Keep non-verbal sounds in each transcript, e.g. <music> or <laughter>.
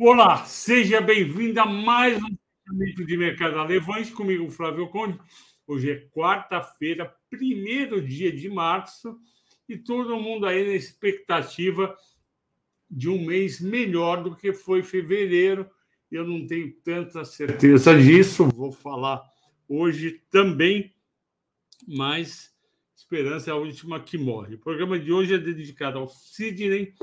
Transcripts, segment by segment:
Olá, seja bem-vindo a mais um Momento de Mercado Levante comigo, Flávio Conde. Hoje é quarta-feira, primeiro dia de março, e todo mundo aí na expectativa de um mês melhor do que foi fevereiro. Eu não tenho tanta certeza disso, vou falar hoje também, mas esperança é a última que morre. O programa de hoje é dedicado ao Sidney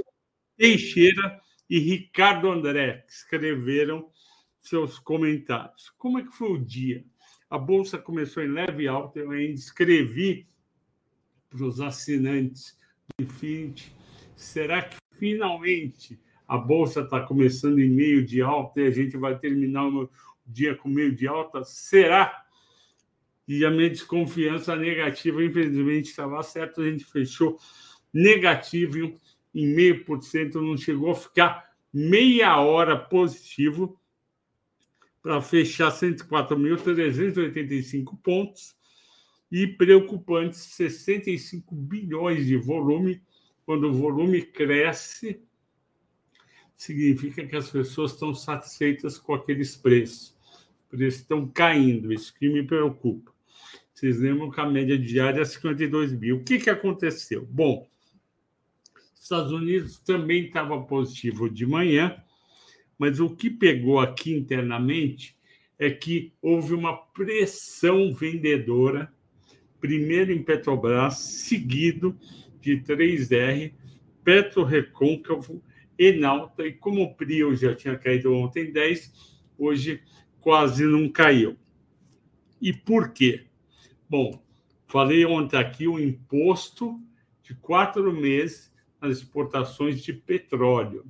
Teixeira e Ricardo André, que escreveram seus comentários. Como é que foi o dia? A bolsa começou em leve alta, eu ainda escrevi para os assinantes do Infinity. Será que finalmente a bolsa está começando em meio de alta e a gente vai terminar o dia com meio de alta? Será? E a minha desconfiança negativa, infelizmente, estava certa, a gente fechou negativo em meio por cento, não chegou a ficar meia hora positivo para fechar 104.385 pontos e preocupantes 65 bilhões de volume. Quando o volume cresce, significa que as pessoas estão satisfeitas com aqueles preços. Os preços estão caindo, isso que me preocupa. Vocês lembram que a média diária é 52 mil. O que, que aconteceu? Bom, Estados Unidos também estava positivo de manhã, mas o que pegou aqui internamente é que houve uma pressão vendedora, primeiro em Petrobras, seguido de 3R, Petro Recôncavo, Enalta, e como o Prio já tinha caído ontem 10, hoje quase não caiu. E por quê? Bom, falei ontem aqui o imposto de quatro meses as exportações de petróleo.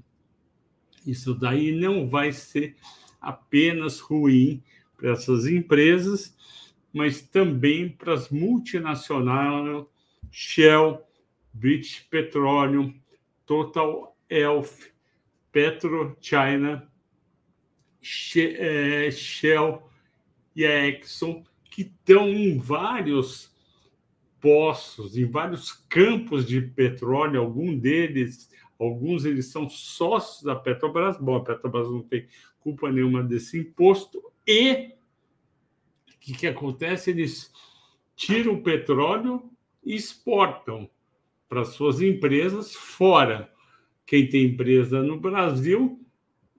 Isso daí não vai ser apenas ruim para essas empresas, mas também para as multinacionais Shell, British Petroleum, Total Elf, PetroChina, eh, Shell e a Exxon, que estão em vários poços, em vários campos de petróleo, algum deles, alguns eles são sócios da Petrobras. Bom, a Petrobras não tem culpa nenhuma desse imposto. E o que, que acontece? Eles tiram o petróleo e exportam para suas empresas fora. Quem tem empresa no Brasil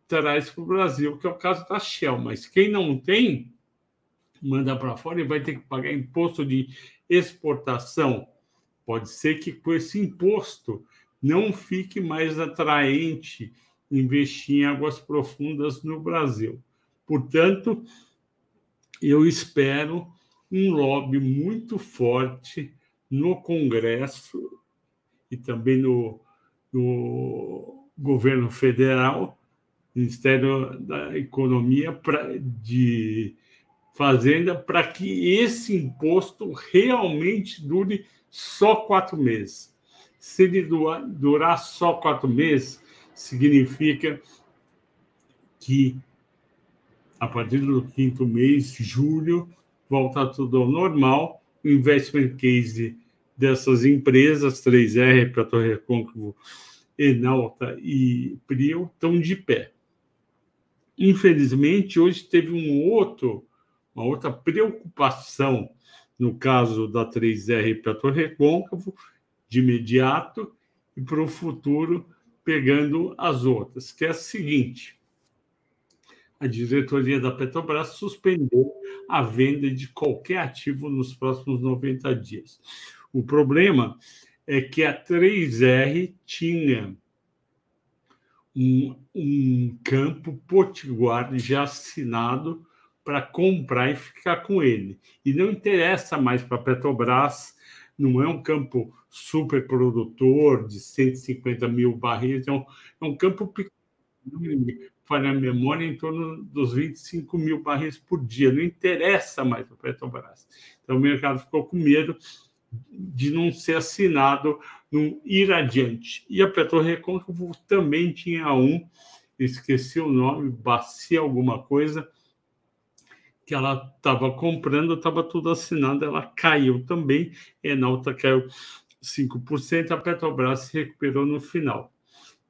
traz para o Brasil, que é o caso da Shell. Mas quem não tem, manda para fora e vai ter que pagar imposto de exportação. Pode ser que com esse imposto não fique mais atraente investir em águas profundas no Brasil. Portanto, eu espero um lobby muito forte no Congresso e também no, no governo federal, Ministério da Economia, pra, de Fazenda para que esse imposto realmente dure só quatro meses. Se ele durar só quatro meses, significa que a partir do quinto mês, julho, volta tudo ao normal. O investment case dessas empresas, 3R, Petro Recôncavo, Enalta e Prio, estão de pé. Infelizmente, hoje teve um outro uma outra preocupação no caso da 3R Petro Recôncavo, de imediato, e para o futuro, pegando as outras, que é a seguinte: a diretoria da Petrobras suspendeu a venda de qualquer ativo nos próximos 90 dias. O problema é que a 3R tinha um, um campo potiguar já assinado para comprar e ficar com ele. E não interessa mais para a Petrobras, não é um campo super produtor de 150 mil barris, é um, é um campo pequeno, falha a memória, em torno dos 25 mil barris por dia. Não interessa mais para a Petrobras. Então o mercado ficou com medo de não ser assinado, não ir adiante. E a PetroRecôncavo também tinha um, esqueci o nome, Bacia alguma coisa, que ela estava comprando, estava tudo assinado, ela caiu também, Enalta caiu 5%, a Petrobras se recuperou no final.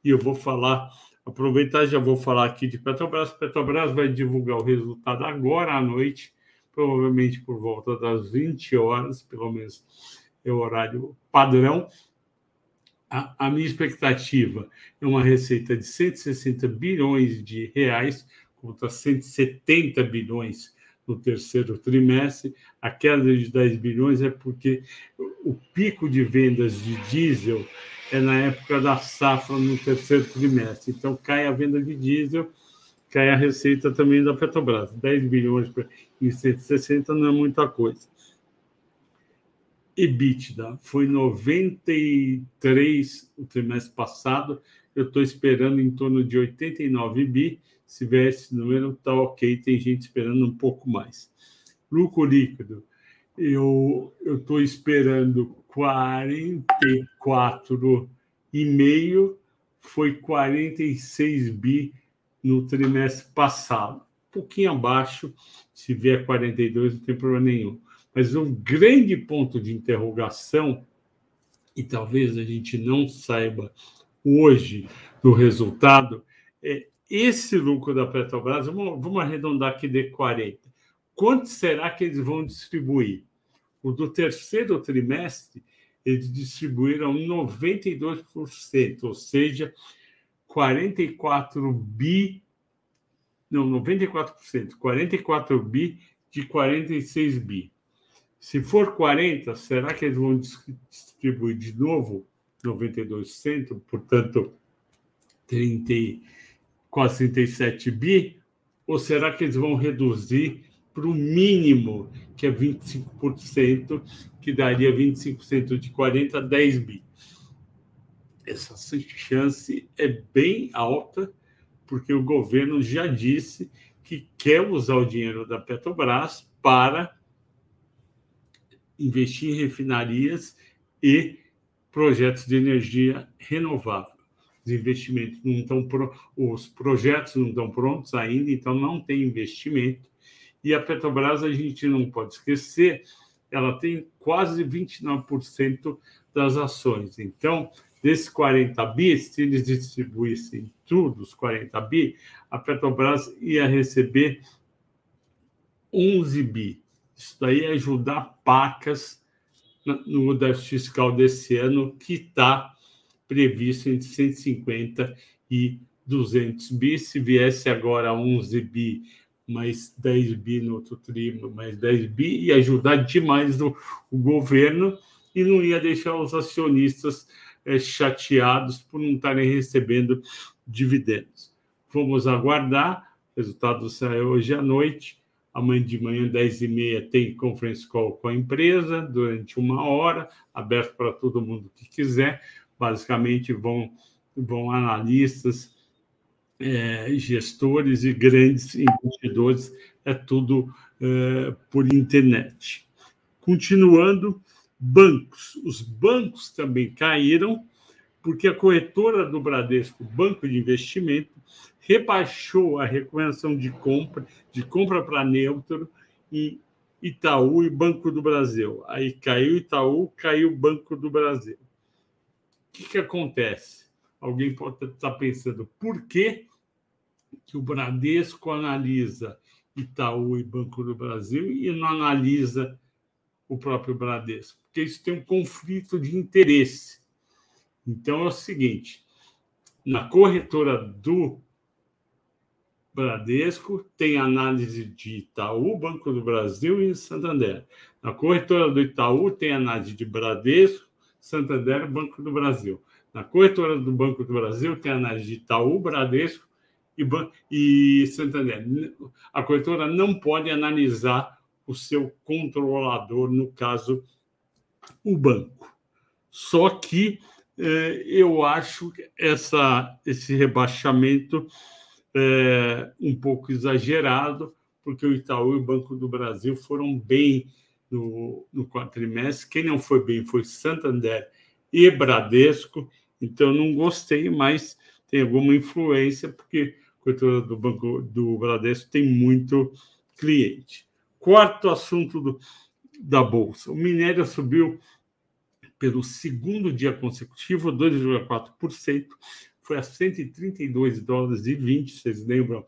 E eu vou falar aproveitar, já vou falar aqui de Petrobras. Petrobras vai divulgar o resultado agora à noite, provavelmente por volta das 20 horas, pelo menos é o horário padrão. A, a minha expectativa é uma receita de 160 bilhões de reais contra 170 bilhões no terceiro trimestre. A queda de 10 bilhões é porque o pico de vendas de diesel é na época da safra no terceiro trimestre. Então, cai a venda de diesel, cai a receita também da Petrobras. 10 bilhões em 160 não é muita coisa. EBITDA foi 93 o trimestre passado. Eu estou esperando em torno de 89 bi. Se vier esse número, está ok. Tem gente esperando um pouco mais. Lucro líquido, eu estou esperando 44,5, foi 46 bi no trimestre passado. Um pouquinho abaixo, se vier 42, não tem problema nenhum. Mas um grande ponto de interrogação, e talvez a gente não saiba hoje do resultado, é esse lucro da Petrobras, vamos, vamos arredondar aqui de 40. Quanto será que eles vão distribuir? O do terceiro trimestre, eles distribuíram 92%, ou seja, 44 bi, não, 94%, 44 bi de 46 bi. Se for 40, será que eles vão distribuir de novo 92%, portanto, 30 quase 37 bi, ou será que eles vão reduzir para o mínimo, que é 25%, que daria 25% de 40 a 10 bi? Essa chance é bem alta, porque o governo já disse que quer usar o dinheiro da Petrobras para investir em refinarias e projetos de energia renovável os investimentos não estão os projetos não estão prontos ainda, então não tem investimento. E a Petrobras a gente não pode esquecer, ela tem quase 29% das ações. Então, desses 40 bi, se eles distribuíssem tudo, os 40 bi, a Petrobras ia receber 11 bi. Isso daí é ajudar pacas no déficit fiscal desse ano, que está previsto entre 150 e 200 bi. Se viesse agora 11 bi, mais 10 bi no outro trimestre, mais 10 bi, ia ajudar demais o, o governo e não ia deixar os acionistas é, chateados por não estarem recebendo dividendos. Vamos aguardar. O resultado sai hoje à noite. Amanhã de manhã, 10h30, tem conference call com a empresa durante uma hora, aberto para todo mundo que quiser basicamente vão, vão analistas, é, gestores e grandes investidores, é tudo é, por internet. Continuando, bancos. Os bancos também caíram, porque a corretora do Bradesco, Banco de Investimento, rebaixou a recomendação de compra, de compra para neutro, em Itaú e Banco do Brasil. Aí caiu Itaú, caiu Banco do Brasil que, que acontece? Alguém pode estar pensando, por que, que o Bradesco analisa Itaú e Banco do Brasil e não analisa o próprio Bradesco? Porque isso tem um conflito de interesse. Então é o seguinte: na corretora do Bradesco tem análise de Itaú, Banco do Brasil e Santander. Na corretora do Itaú tem análise de Bradesco, Santander e Banco do Brasil. Na corretora do Banco do Brasil tem análise de Itaú, Bradesco e, Ban e Santander. A corretora não pode analisar o seu controlador, no caso, o banco. Só que eh, eu acho essa, esse rebaixamento eh, um pouco exagerado, porque o Itaú e o Banco do Brasil foram bem no, no quadrimestre. Quem não foi bem foi Santander e Bradesco. Então, não gostei, mas tem alguma influência, porque a corretora do Banco do Bradesco tem muito cliente. Quarto assunto do, da Bolsa: o minério subiu pelo segundo dia consecutivo, 2,4%, foi a 132 dólares e 20, vocês lembram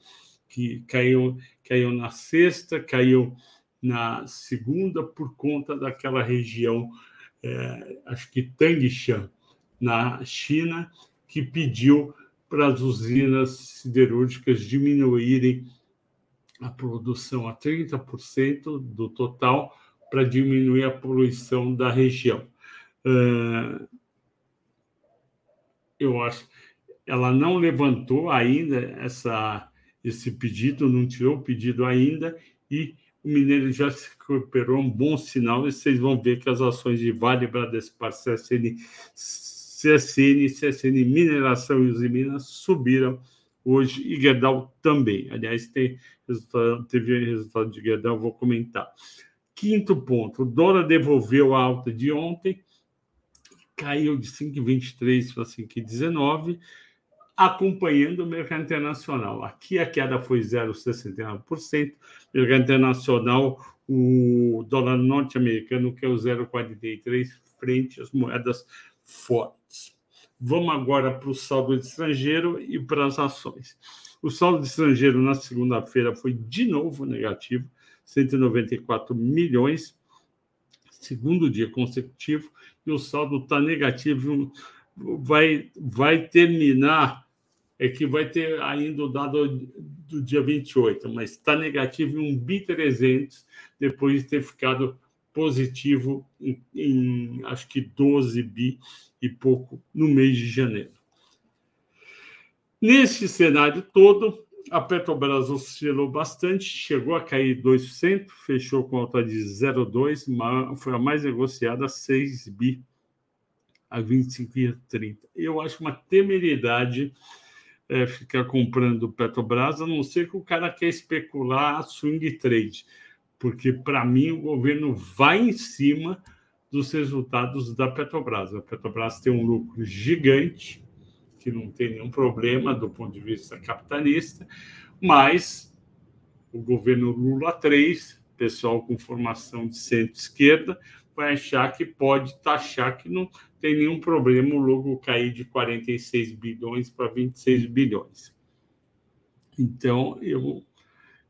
que caiu, caiu na sexta, caiu na segunda por conta daquela região, é, acho que Tangshan, na China, que pediu para as usinas siderúrgicas diminuírem a produção a 30% do total para diminuir a poluição da região. Uh, eu acho ela não levantou ainda essa, esse pedido, não tirou o pedido ainda, e o Mineiro já se recuperou, um bom sinal, e vocês vão ver que as ações de Vale, Bradespar, CSN, CSN, CSN Mineração e Minas subiram hoje, e Gerdau também. Aliás, tem resultado, teve resultado de Gerdau, vou comentar. Quinto ponto, o dólar devolveu a alta de ontem, caiu de 5,23 para 5,19, acompanhando o mercado internacional. Aqui a queda foi 0,69%, mercado internacional, o dólar norte-americano, que é o 0,43 frente às moedas fortes. Vamos agora para o saldo estrangeiro e para as ações. O saldo estrangeiro na segunda-feira foi de novo negativo, 194 milhões, segundo dia consecutivo, e o saldo está negativo, vai, vai terminar é que vai ter ainda o dado do dia 28, mas está negativo em um bi 300 depois de ter ficado positivo em, em, acho que 12 bi e pouco no mês de janeiro. Nesse cenário todo, a Petrobras oscilou bastante, chegou a cair 2%, fechou com alta de 0,2, foi a mais negociada, 6 bi a 25,30. Eu acho uma temeridade é, ficar comprando Petrobras, a não ser que o cara quer especular swing trade, porque para mim o governo vai em cima dos resultados da Petrobras. A Petrobras tem um lucro gigante, que não tem nenhum problema do ponto de vista capitalista, mas o governo Lula 3, pessoal com formação de centro-esquerda, vai achar que pode taxar que não tem nenhum problema o logo cair de 46 bilhões para 26 bilhões. Então, eu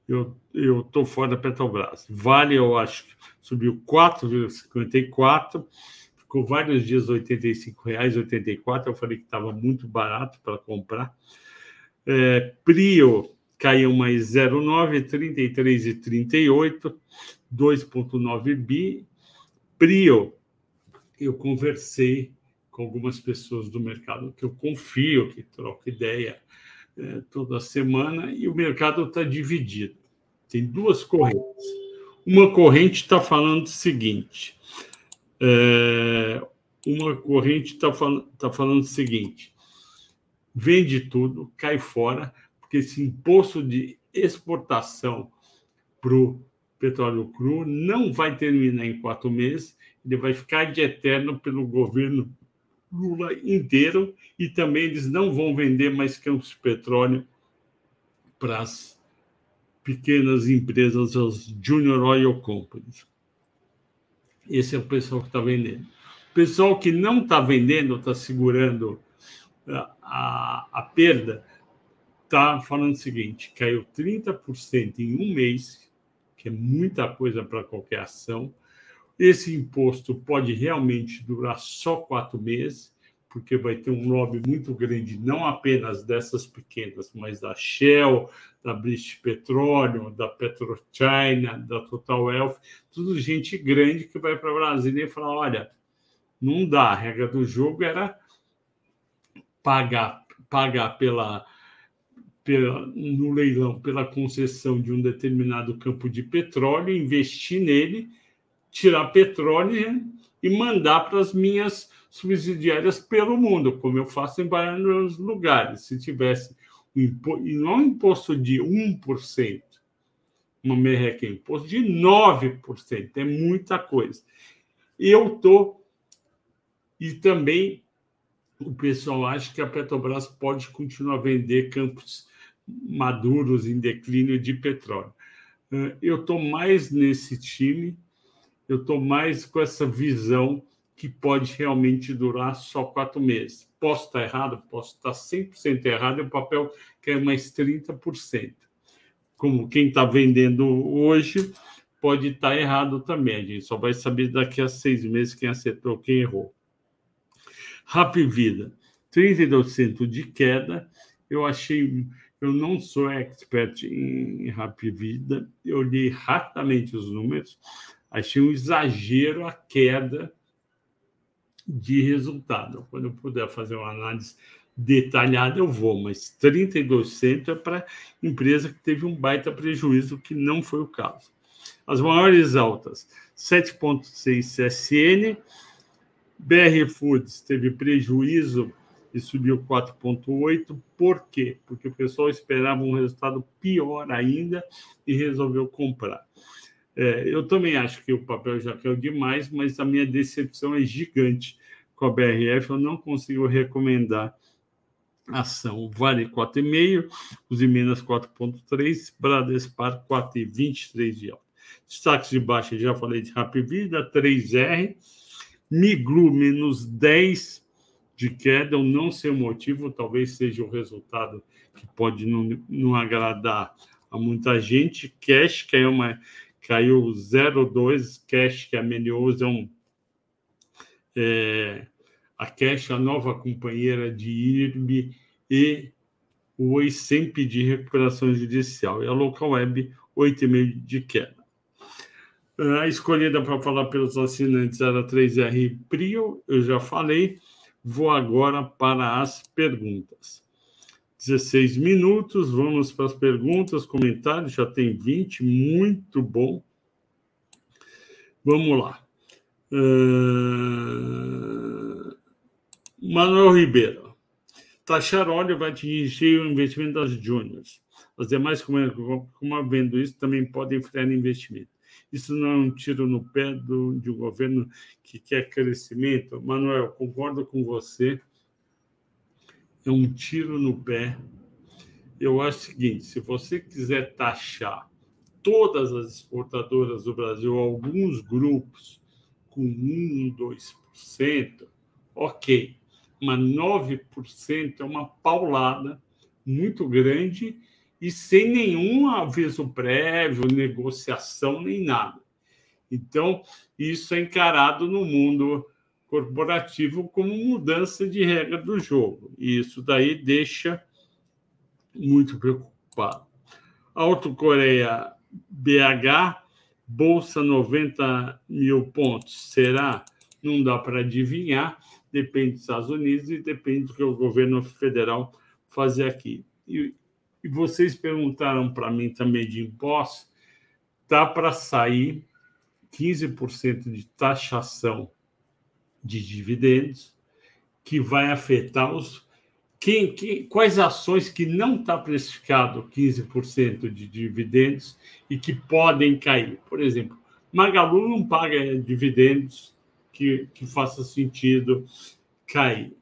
eu eu estou fora da Petrobras. Vale, eu acho que subiu 4,54, ficou vários dias R$ 85,84. Eu falei que estava muito barato para comprar. É, Prio caiu mais 0,9, 33,38, 2,9 bi. Prio, eu conversei com algumas pessoas do mercado que eu confio, que troco ideia é, toda semana, e o mercado está dividido. Tem duas correntes. Uma corrente está falando o seguinte: é, uma corrente está falando, tá falando o seguinte: vende tudo, cai fora, porque esse imposto de exportação para o petróleo cru não vai terminar em quatro meses, ele vai ficar de eterno pelo governo Lula inteiro e também eles não vão vender mais campos de petróleo para as pequenas empresas, as Junior Oil Companies. Esse é o pessoal que está vendendo. O pessoal que não está vendendo, está segurando a, a, a perda, está falando o seguinte: caiu 30% em um mês que é muita coisa para qualquer ação. Esse imposto pode realmente durar só quatro meses, porque vai ter um lobby muito grande, não apenas dessas pequenas, mas da Shell, da British Petroleum, da PetroChina, da Total Elf, tudo gente grande que vai para Brasília e falar: olha, não dá, a regra do jogo era pagar, pagar pela pela, no leilão pela concessão de um determinado campo de petróleo, investir nele, tirar petróleo e mandar para as minhas subsidiárias pelo mundo, como eu faço em vários lugares. Se tivesse um imposto, e não um imposto de 1%, uma merreca é imposto de 9%, é muita coisa. Eu estou. E também o pessoal acha que a Petrobras pode continuar a vender campos maduros em declínio de petróleo. Eu estou mais nesse time, eu estou mais com essa visão que pode realmente durar só quatro meses. Posso estar errado, posso estar 100% errado, e o papel quer mais 30%. Como quem está vendendo hoje pode estar errado também. A gente só vai saber daqui a seis meses quem acertou, quem errou. Rap Vida, 32% de queda. Eu achei, eu não sou expert em Rap Vida, eu li rapidamente os números, achei um exagero a queda de resultado. Quando eu puder fazer uma análise detalhada, eu vou, mas 32% é para empresa que teve um baita prejuízo, que não foi o caso. As maiores altas, 7,6 CSN, BR Foods teve prejuízo e subiu 4,8. Por quê? Porque o pessoal esperava um resultado pior ainda e resolveu comprar. É, eu também acho que o papel já caiu demais, mas a minha decepção é gigante com a BRF. Eu não consigo recomendar ação. Vale 4,5, os Minas 4,3, Bradespar 4,23 de alta. Destaques de baixa, já falei de Rapvida, 3R, Miglu menos 10 de queda, eu não sei o motivo, talvez seja o resultado que pode não, não agradar a muita gente. Cash, que é uma caiu 0,2. Cash, que é a Menios, é um. É, a Cash, a nova companheira de IRB e o Oi sem pedir recuperação judicial. E a Local Web, 8,5 de queda. A escolhida para falar pelos assinantes era 3R Prio, eu já falei. Vou agora para as perguntas. 16 minutos, vamos para as perguntas, comentários, já tem 20, muito bom. Vamos lá. Uh... Manuel Ribeiro. Taxar óleo vai atingir o investimento das júniors. As demais, como vendo isso, também podem frear investimento. Isso não é um tiro no pé do, de um governo que quer crescimento? Manuel, concordo com você é um tiro no pé. Eu acho o seguinte: se você quiser taxar todas as exportadoras do Brasil, alguns grupos com 1, 2%, ok. Mas 9% é uma paulada muito grande e sem nenhum aviso prévio, negociação, nem nada. Então, isso é encarado no mundo corporativo como mudança de regra do jogo. E isso daí deixa muito preocupado. Auto Coreia BH, bolsa 90 mil pontos. Será? Não dá para adivinhar. Depende dos Estados Unidos e depende do que o governo federal fazer aqui. E, e vocês perguntaram para mim também de impostos. Tá para sair 15% de taxação de dividendos que vai afetar os quem, quem, quais ações que não está precificado 15% de dividendos e que podem cair. Por exemplo, Magalu não paga dividendos que, que faça sentido cair.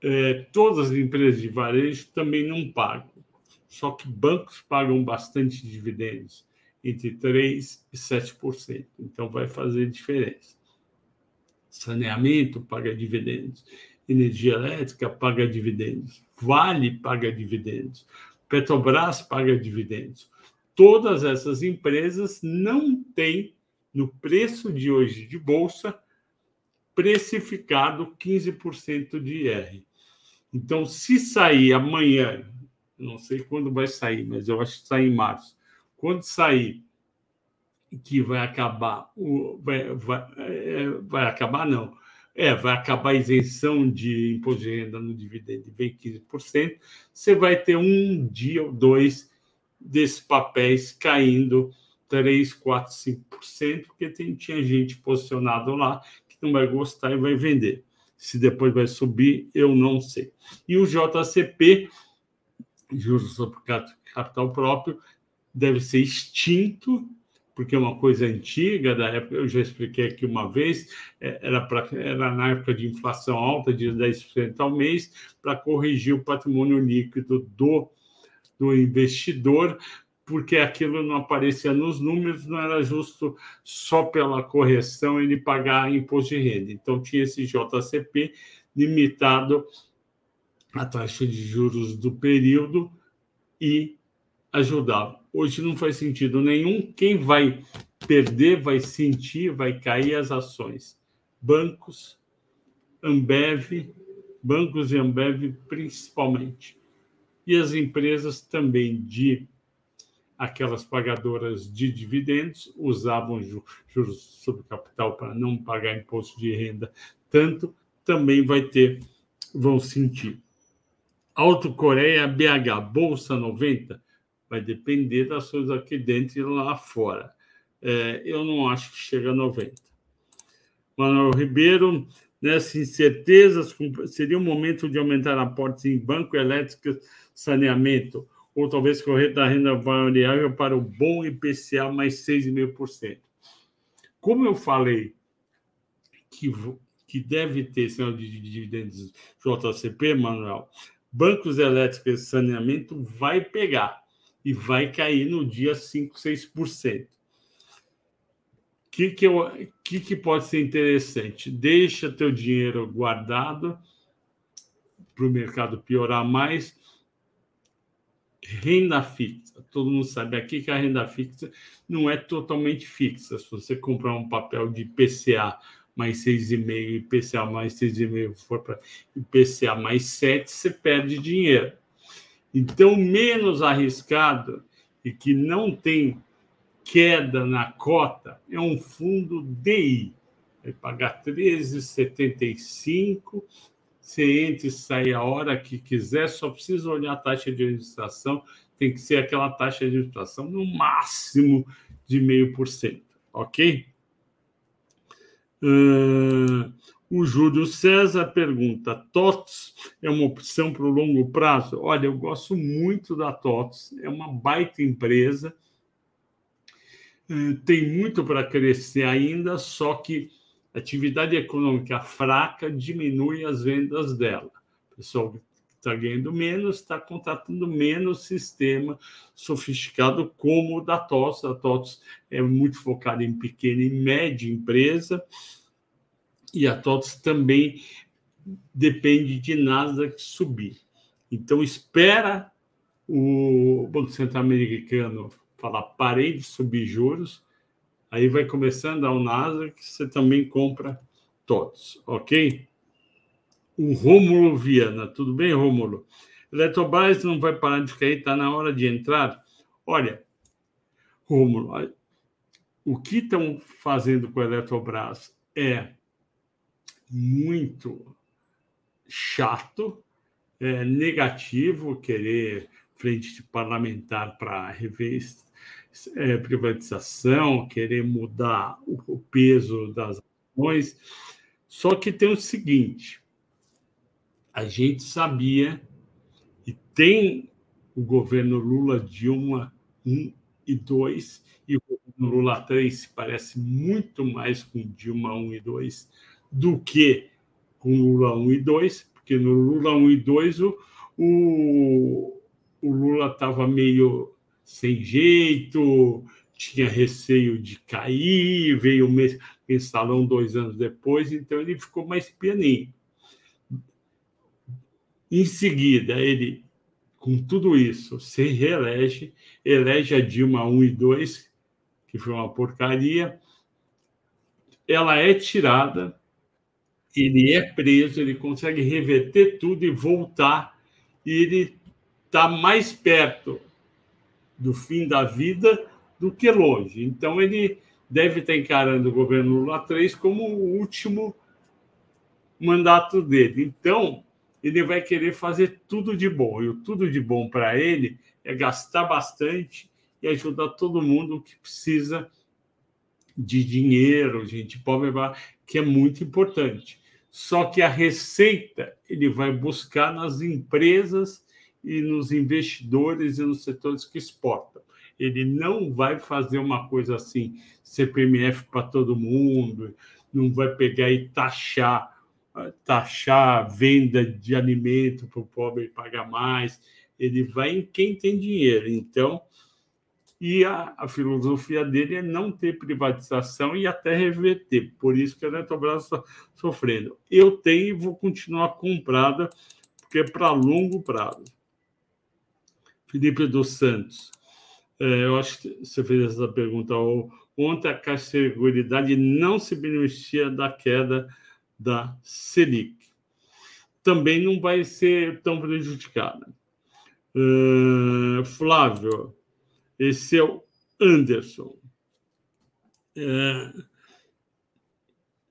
É, todas as empresas de varejo também não pagam. Só que bancos pagam bastante dividendos, entre 3% e 7%. Então vai fazer diferença saneamento paga dividendos, energia elétrica paga dividendos, Vale paga dividendos, Petrobras paga dividendos. Todas essas empresas não têm no preço de hoje de bolsa precificado 15% de IR. Então, se sair amanhã, não sei quando vai sair, mas eu acho que sai em março. Quando sair que vai acabar, vai, vai, é, vai acabar, não, é, vai acabar a isenção de imposto de renda no dividendo e vem 15%, você vai ter um dia ou dois desses papéis caindo 3, 4, 5%, porque tem, tinha gente posicionado lá que não vai gostar e vai vender. Se depois vai subir, eu não sei. E o JCP, juros sobre capital próprio, deve ser extinto porque é uma coisa antiga da época, eu já expliquei aqui uma vez, é, era, pra, era na época de inflação alta de 10% ao mês, para corrigir o patrimônio líquido do, do investidor, porque aquilo não aparecia nos números, não era justo só pela correção ele pagar imposto de renda. Então, tinha esse JCP limitado à taxa de juros do período e ajudava. Hoje não faz sentido nenhum. Quem vai perder vai sentir, vai cair as ações. Bancos, Ambev, bancos e Ambev principalmente. E as empresas também de aquelas pagadoras de dividendos usavam juros sobre capital para não pagar imposto de renda tanto, também vai ter, vão sentir. Alto Coreia, BH, Bolsa 90, vai depender das coisas aqui dentro e lá fora. É, eu não acho que chega a 90. Manuel Ribeiro, nessas incertezas, seria o momento de aumentar aportes em banco, elétrico, saneamento ou talvez correr da renda variável para o bom IPCA mais 6,5%. Como eu falei que, que deve ter sinal de dividendos JCP, Manuel, bancos elétricos e saneamento vai pegar e vai cair no dia 5, 6%. O que, que, que, que pode ser interessante? Deixa teu dinheiro guardado para o mercado piorar mais renda fixa. Todo mundo sabe aqui que a renda fixa não é totalmente fixa. Se você comprar um papel de IPCA mais 6,5 IPCA mais 6,5 for para IPCA mais 7, você perde dinheiro. Então, menos arriscado e que não tem queda na cota é um fundo DI. Vai pagar 13,75 você entra e sai a hora que quiser, só precisa olhar a taxa de administração, tem que ser aquela taxa de administração no máximo de meio por cento, ok? Uh, o Júlio César pergunta: TOTS é uma opção para o longo prazo? Olha, eu gosto muito da TOTS, é uma baita empresa, uh, tem muito para crescer ainda, só que atividade econômica fraca diminui as vendas dela. O pessoal está ganhando menos, está contratando menos sistema sofisticado como o da TOTS. A TOTS é muito focada em pequena e média empresa, e a TOTS também depende de nada subir. Então, espera o Banco Central Americano falar parei de subir juros, Aí vai começando ao Nasdaq, você também compra todos, ok? O Rômulo Viana, tudo bem, Rômulo? Eletrobras não vai parar de cair, está na hora de entrar. Olha, Rômulo, o que estão fazendo com a Eletrobras é muito chato, é negativo querer frente parlamentar para rever é, privatização, querer mudar o, o peso das ações. Só que tem o seguinte: a gente sabia e tem o governo Lula Dilma 1 e 2, e o governo Lula 3 se parece muito mais com Dilma 1 e 2 do que com Lula 1 e 2, porque no Lula 1 e 2 o, o, o Lula estava meio sem jeito, tinha receio de cair, veio o mensalão dois anos depois, então ele ficou mais pianinho. Em seguida, ele, com tudo isso, se reelege, elege a Dilma 1 e 2, que foi uma porcaria. Ela é tirada, ele é preso, ele consegue reverter tudo e voltar, e ele está mais perto do fim da vida do que longe. Então, ele deve estar encarando o governo Lula 3 como o último mandato dele. Então, ele vai querer fazer tudo de bom. E o tudo de bom para ele é gastar bastante e ajudar todo mundo que precisa de dinheiro, gente pobre, que é muito importante. Só que a receita ele vai buscar nas empresas e nos investidores e nos setores que exportam. Ele não vai fazer uma coisa assim, CPMF para todo mundo, não vai pegar e taxar taxar venda de alimento para o pobre pagar mais. Ele vai em quem tem dinheiro. Então, e a, a, filosofia dele é não ter privatização e até reverter. Por isso que a Eletrobras está sofrendo. Eu tenho e vou continuar comprada, porque é para longo prazo. Felipe dos Santos, é, eu acho que você fez essa pergunta. Ontem a Caixa de Seguridade não se beneficia da queda da Selic. Também não vai ser tão prejudicada. Uh, Flávio, esse é o Anderson. É,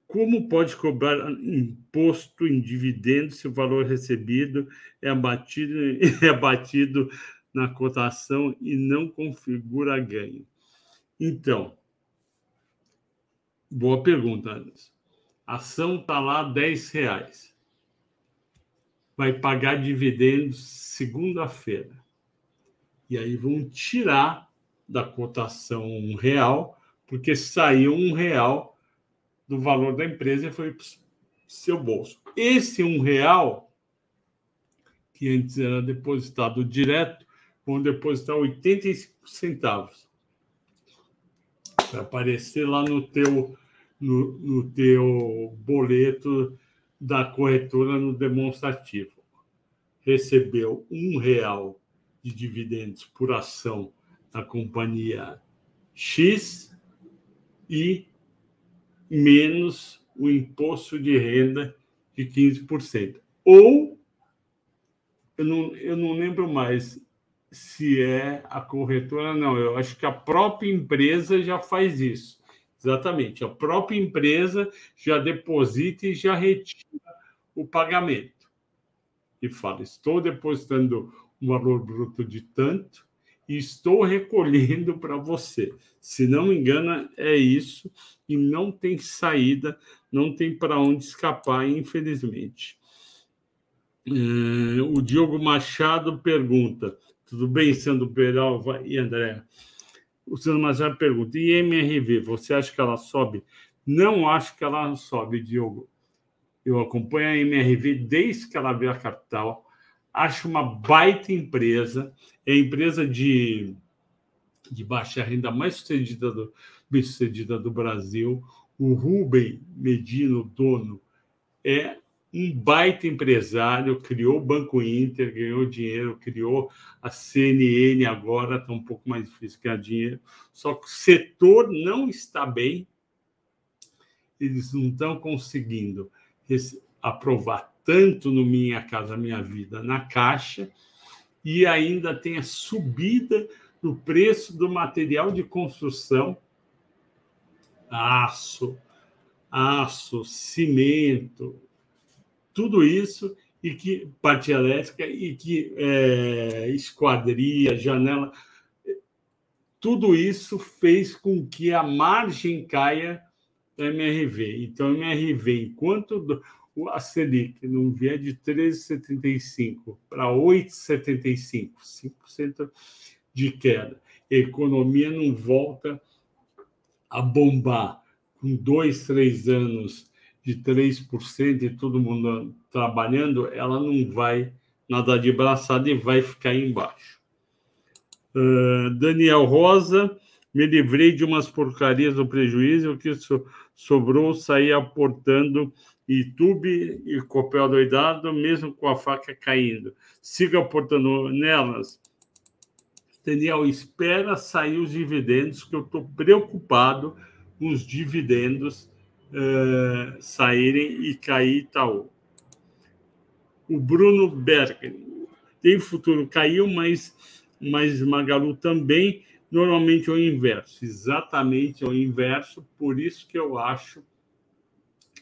como pode cobrar imposto em dividendos se o valor recebido é abatido, <laughs> é abatido na cotação e não configura ganho? Então, boa pergunta, Anderson. A ação está lá R$ reais. Vai pagar dividendos segunda-feira e aí vão tirar da cotação um real, porque saiu um real do valor da empresa e foi para seu bolso. Esse um real, que antes era depositado direto, vão depositar 85 centavos. Vai aparecer lá no teu, no, no teu boleto da corretora no demonstrativo. Recebeu um real de dividendos por ação da companhia X e menos o imposto de renda de 15%. Ou, eu não, eu não lembro mais se é a corretora, não, eu acho que a própria empresa já faz isso. Exatamente, a própria empresa já deposita e já retira o pagamento. E fala: estou depositando valor bruto de tanto e estou recolhendo para você. Se não me engano, é isso e não tem saída, não tem para onde escapar, infelizmente. É, o Diogo Machado pergunta: tudo bem, Sandro Peralva e André? O Sandro Machado pergunta: e MRV, você acha que ela sobe? Não acho que ela sobe, Diogo. Eu acompanho a MRV desde que ela veio a capital acho uma baita empresa, é a empresa de, de baixa renda mais sucedida do, bem sucedida do Brasil. O Rubem Medino, dono, é um baita empresário, criou o Banco Inter, ganhou dinheiro, criou a CNN agora, está um pouco mais difícil ganhar dinheiro. Só que o setor não está bem, eles não estão conseguindo aprovar tanto no Minha Casa Minha Vida na Caixa, e ainda tem a subida do preço do material de construção, aço, aço, cimento, tudo isso, e que parte elétrica, e que é, esquadria, janela, tudo isso fez com que a margem caia da MRV. Então, a MRV, enquanto a Selic não vier de 13,75 para 8,75, 5% de queda, a economia não volta a bombar com dois, três anos de 3% e todo mundo trabalhando, ela não vai nadar de braçada e vai ficar embaixo. Uh, Daniel Rosa, me livrei de umas porcarias do prejuízo, o que so, sobrou sair aportando YouTube e Copel doidado, mesmo com a faca caindo. Siga aportando nelas. Daniel, espera sair os dividendos, que eu estou preocupado com os dividendos uh, saírem e cair Itaú. O Bruno Berger, tem futuro, caiu, mas, mas Magalu também, normalmente é o inverso, exatamente é o inverso, por isso que eu acho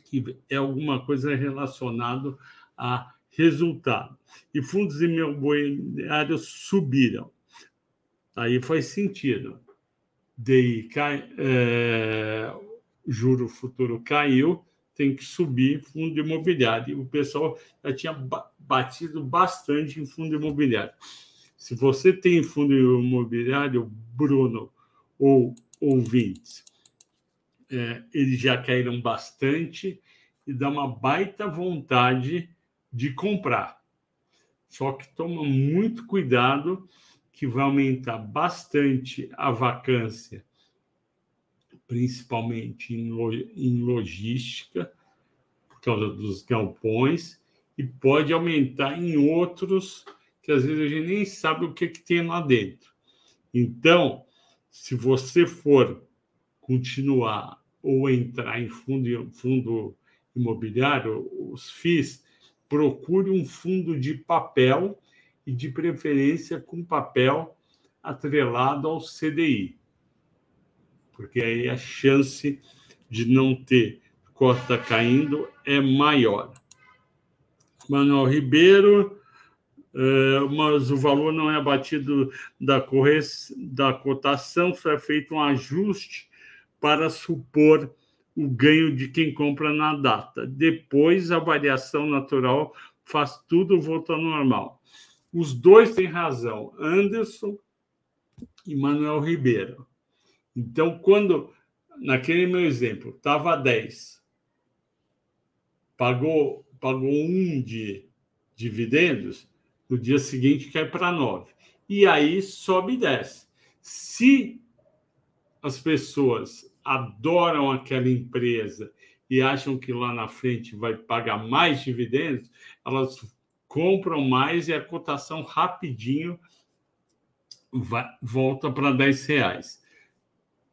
que é alguma coisa relacionada a resultado. E fundos imobiliários subiram. Aí faz sentido. Daí cai, é, juro futuro caiu, tem que subir fundo imobiliário. E o pessoal já tinha batido bastante em fundo imobiliário. Se você tem fundo imobiliário, Bruno ou ouvintes, é, eles já caíram bastante e dá uma baita vontade de comprar. Só que toma muito cuidado que vai aumentar bastante a vacância, principalmente em logística, por causa dos galpões, e pode aumentar em outros que às vezes a gente nem sabe o que, que tem lá dentro. Então, se você for continuar ou entrar em fundo, fundo imobiliário, os FIIs, procure um fundo de papel e, de preferência, com papel atrelado ao CDI, porque aí a chance de não ter cota caindo é maior. Manuel Ribeiro, é, mas o valor não é abatido da, corre... da cotação, só é feito um ajuste para supor o ganho de quem compra na data. Depois, a variação natural faz tudo voltar ao normal. Os dois têm razão, Anderson e Manuel Ribeiro. Então, quando, naquele meu exemplo, estava 10, pagou, pagou um de dividendos, no dia seguinte cai para 9. E aí sobe e desce. Se as pessoas adoram aquela empresa e acham que lá na frente vai pagar mais dividendos, elas compram mais e a cotação rapidinho vai, volta para 10 reais.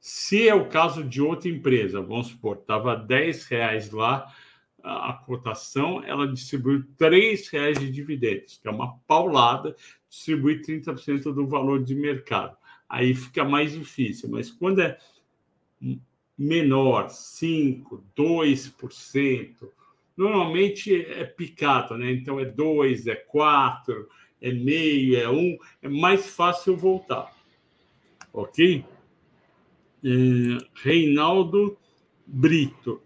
Se é o caso de outra empresa, vamos supor, estava 10 reais lá a, cotação, ela distribui 3 reais de dividendos, que é uma paulada, distribui 30% do valor de mercado. Aí fica mais difícil, mas quando é menor, 5%, 2%, normalmente é picado, né? Então é 2, é 4, é meio, é 1, um, é mais fácil voltar. Ok? É, Reinaldo Brito.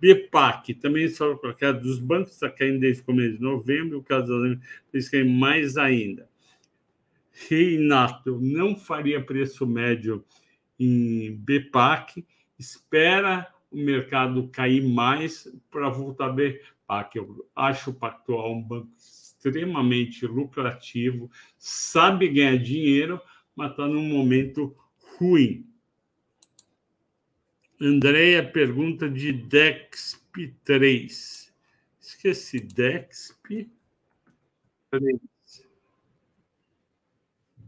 BPAC, também só colocar dos bancos, está caindo desde o começo de novembro, o caso eles caem mais ainda. Reinato não faria preço médio em BPAC, espera o mercado cair mais para voltar a BPAC. Eu acho o Pactual um banco extremamente lucrativo, sabe ganhar dinheiro, mas está num momento ruim. Andréia pergunta de DEXP3. Esqueci, DEXP3.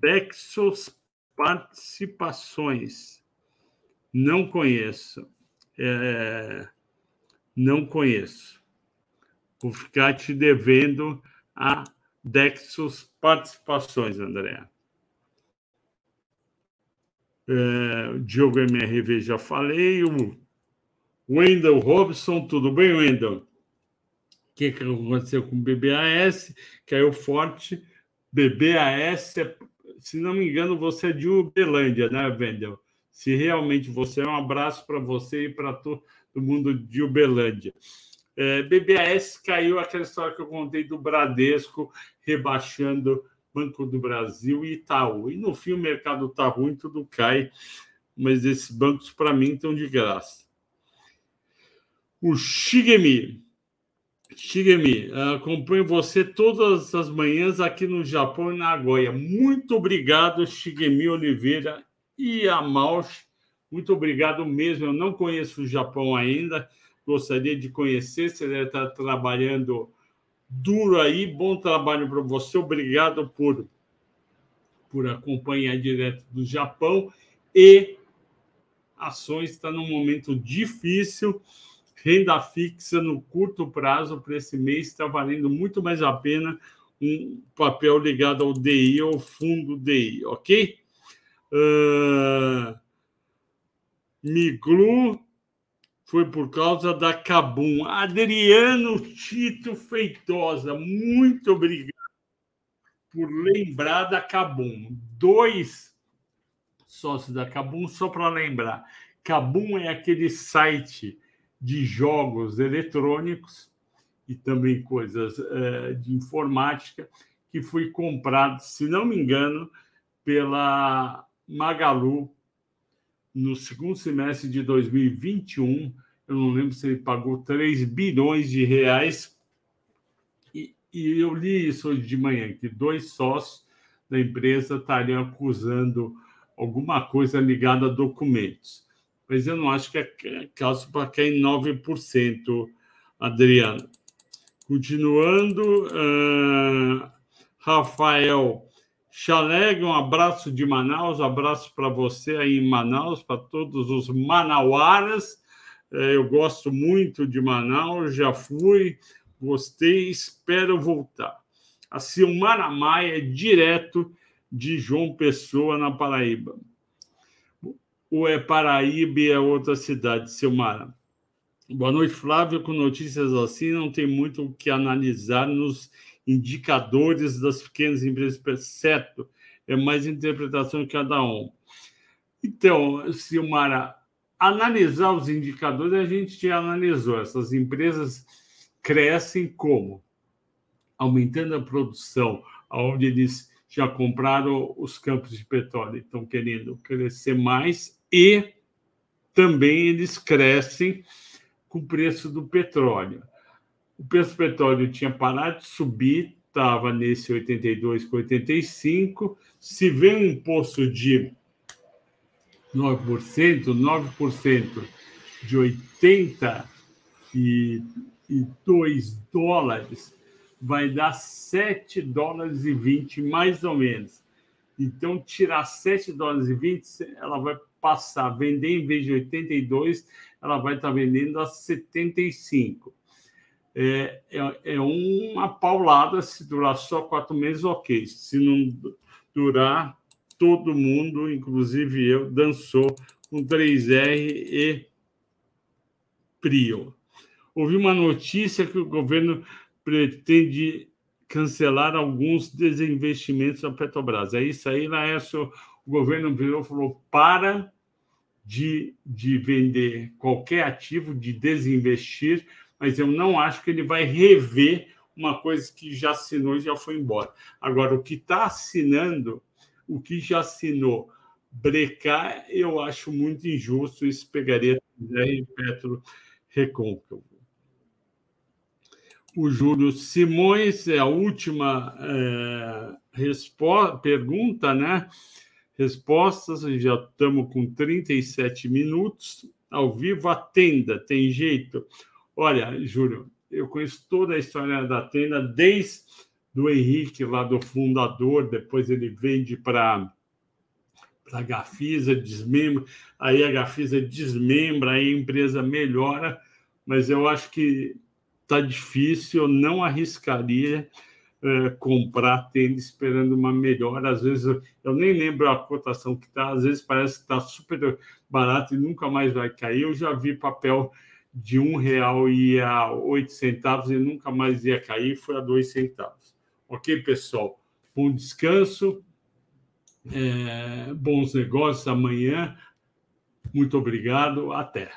Texas Participações. Não conheço. É, não conheço. Vou ficar te devendo a Dexos Participações, André. É, Diogo MRV já falei. O Wendel Robson, tudo bem, Wendel? O que, que aconteceu com o BBAS? Caiu é forte. BBAS é se não me engano, você é de Uberlândia, né, Wendel? se realmente você é um abraço para você e para todo mundo de Uberlândia. É, BBAS caiu aquela história que eu contei do Bradesco rebaixando Banco do Brasil e Itaú. E no fim o mercado está ruim, tudo cai, mas esses bancos para mim estão de graça. O Shigemi. Shigemi, acompanho você todas as manhãs aqui no Japão e na Nagoya. Muito obrigado, Shigemi Oliveira e a Mausch, muito obrigado mesmo. Eu não conheço o Japão ainda, gostaria de conhecer. Você deve estar trabalhando duro aí. Bom trabalho para você. Obrigado por, por acompanhar direto do Japão. E ações está num momento difícil. Renda fixa no curto prazo para esse mês está valendo muito mais a pena um papel ligado ao DI ou fundo DI, ok? Uh, Miglu foi por causa da Cabum. Adriano Tito Feitosa, muito obrigado por lembrar da Cabum. Dois sócios da Cabum, só para lembrar. Cabum é aquele site de jogos eletrônicos e também coisas uh, de informática que foi comprado, se não me engano, pela Magalu, no segundo semestre de 2021, eu não lembro se ele pagou 3 bilhões de reais. E, e eu li isso hoje de manhã, que dois sócios da empresa estariam acusando alguma coisa ligada a documentos. Mas eu não acho que é caso para cair 9%, Adriano. Continuando, uh, Rafael Chaleg, um abraço de Manaus, abraço para você aí em Manaus, para todos os manauaras. É, eu gosto muito de Manaus, já fui, gostei, espero voltar. A Silmara Maia, direto de João Pessoa, na Paraíba. Ou é Paraíba e é outra cidade, Silmara? Boa noite, Flávio. Com notícias assim, não tem muito o que analisar nos indicadores das pequenas empresas, certo? É mais interpretação de cada um. Então, Silmara, analisar os indicadores, a gente já analisou. Essas empresas crescem como? Aumentando a produção, onde eles já compraram os campos de petróleo, estão querendo crescer mais e também eles crescem com o preço do petróleo. O preço do petróleo tinha parado de subir, estava nesse 82 com 85. Se vem um imposto de 9%, 9% de 82 dólares vai dar 7 dólares e 20, mais ou menos. Então, tirar 7 dólares e 20, ela vai passar, vender em vez de 82, ela vai estar vendendo a 75 é, é, é uma paulada. Se durar só quatro meses, ok. Se não durar, todo mundo, inclusive eu, dançou com 3R e Prio. Ouvi uma notícia que o governo pretende cancelar alguns desinvestimentos da Petrobras. É isso aí, Laércio. O governo virou falou: para de, de vender qualquer ativo, de desinvestir, mas eu não acho que ele vai rever uma coisa que já assinou e já foi embora. Agora, o que está assinando, o que já assinou, brecar, eu acho muito injusto. Isso pegaria em Petro Recôncavo. O Júlio Simões é a última é, pergunta, né? Respostas, já estamos com 37 minutos. Ao vivo, atenda, tem jeito. Olha, Júlio, eu conheço toda a história da Tenda, desde do Henrique, lá do fundador, depois ele vende para a Gafisa, desmembra, aí a Gafisa desmembra, aí a empresa melhora, mas eu acho que está difícil, eu não arriscaria é, comprar tenda esperando uma melhora. Às vezes eu, eu nem lembro a cotação que está, às vezes parece que está super barato e nunca mais vai cair. Eu já vi papel de um real ia a oito centavos e nunca mais ia cair, foi a dois centavos. Ok, pessoal? Bom descanso, é, bons negócios amanhã. Muito obrigado, até.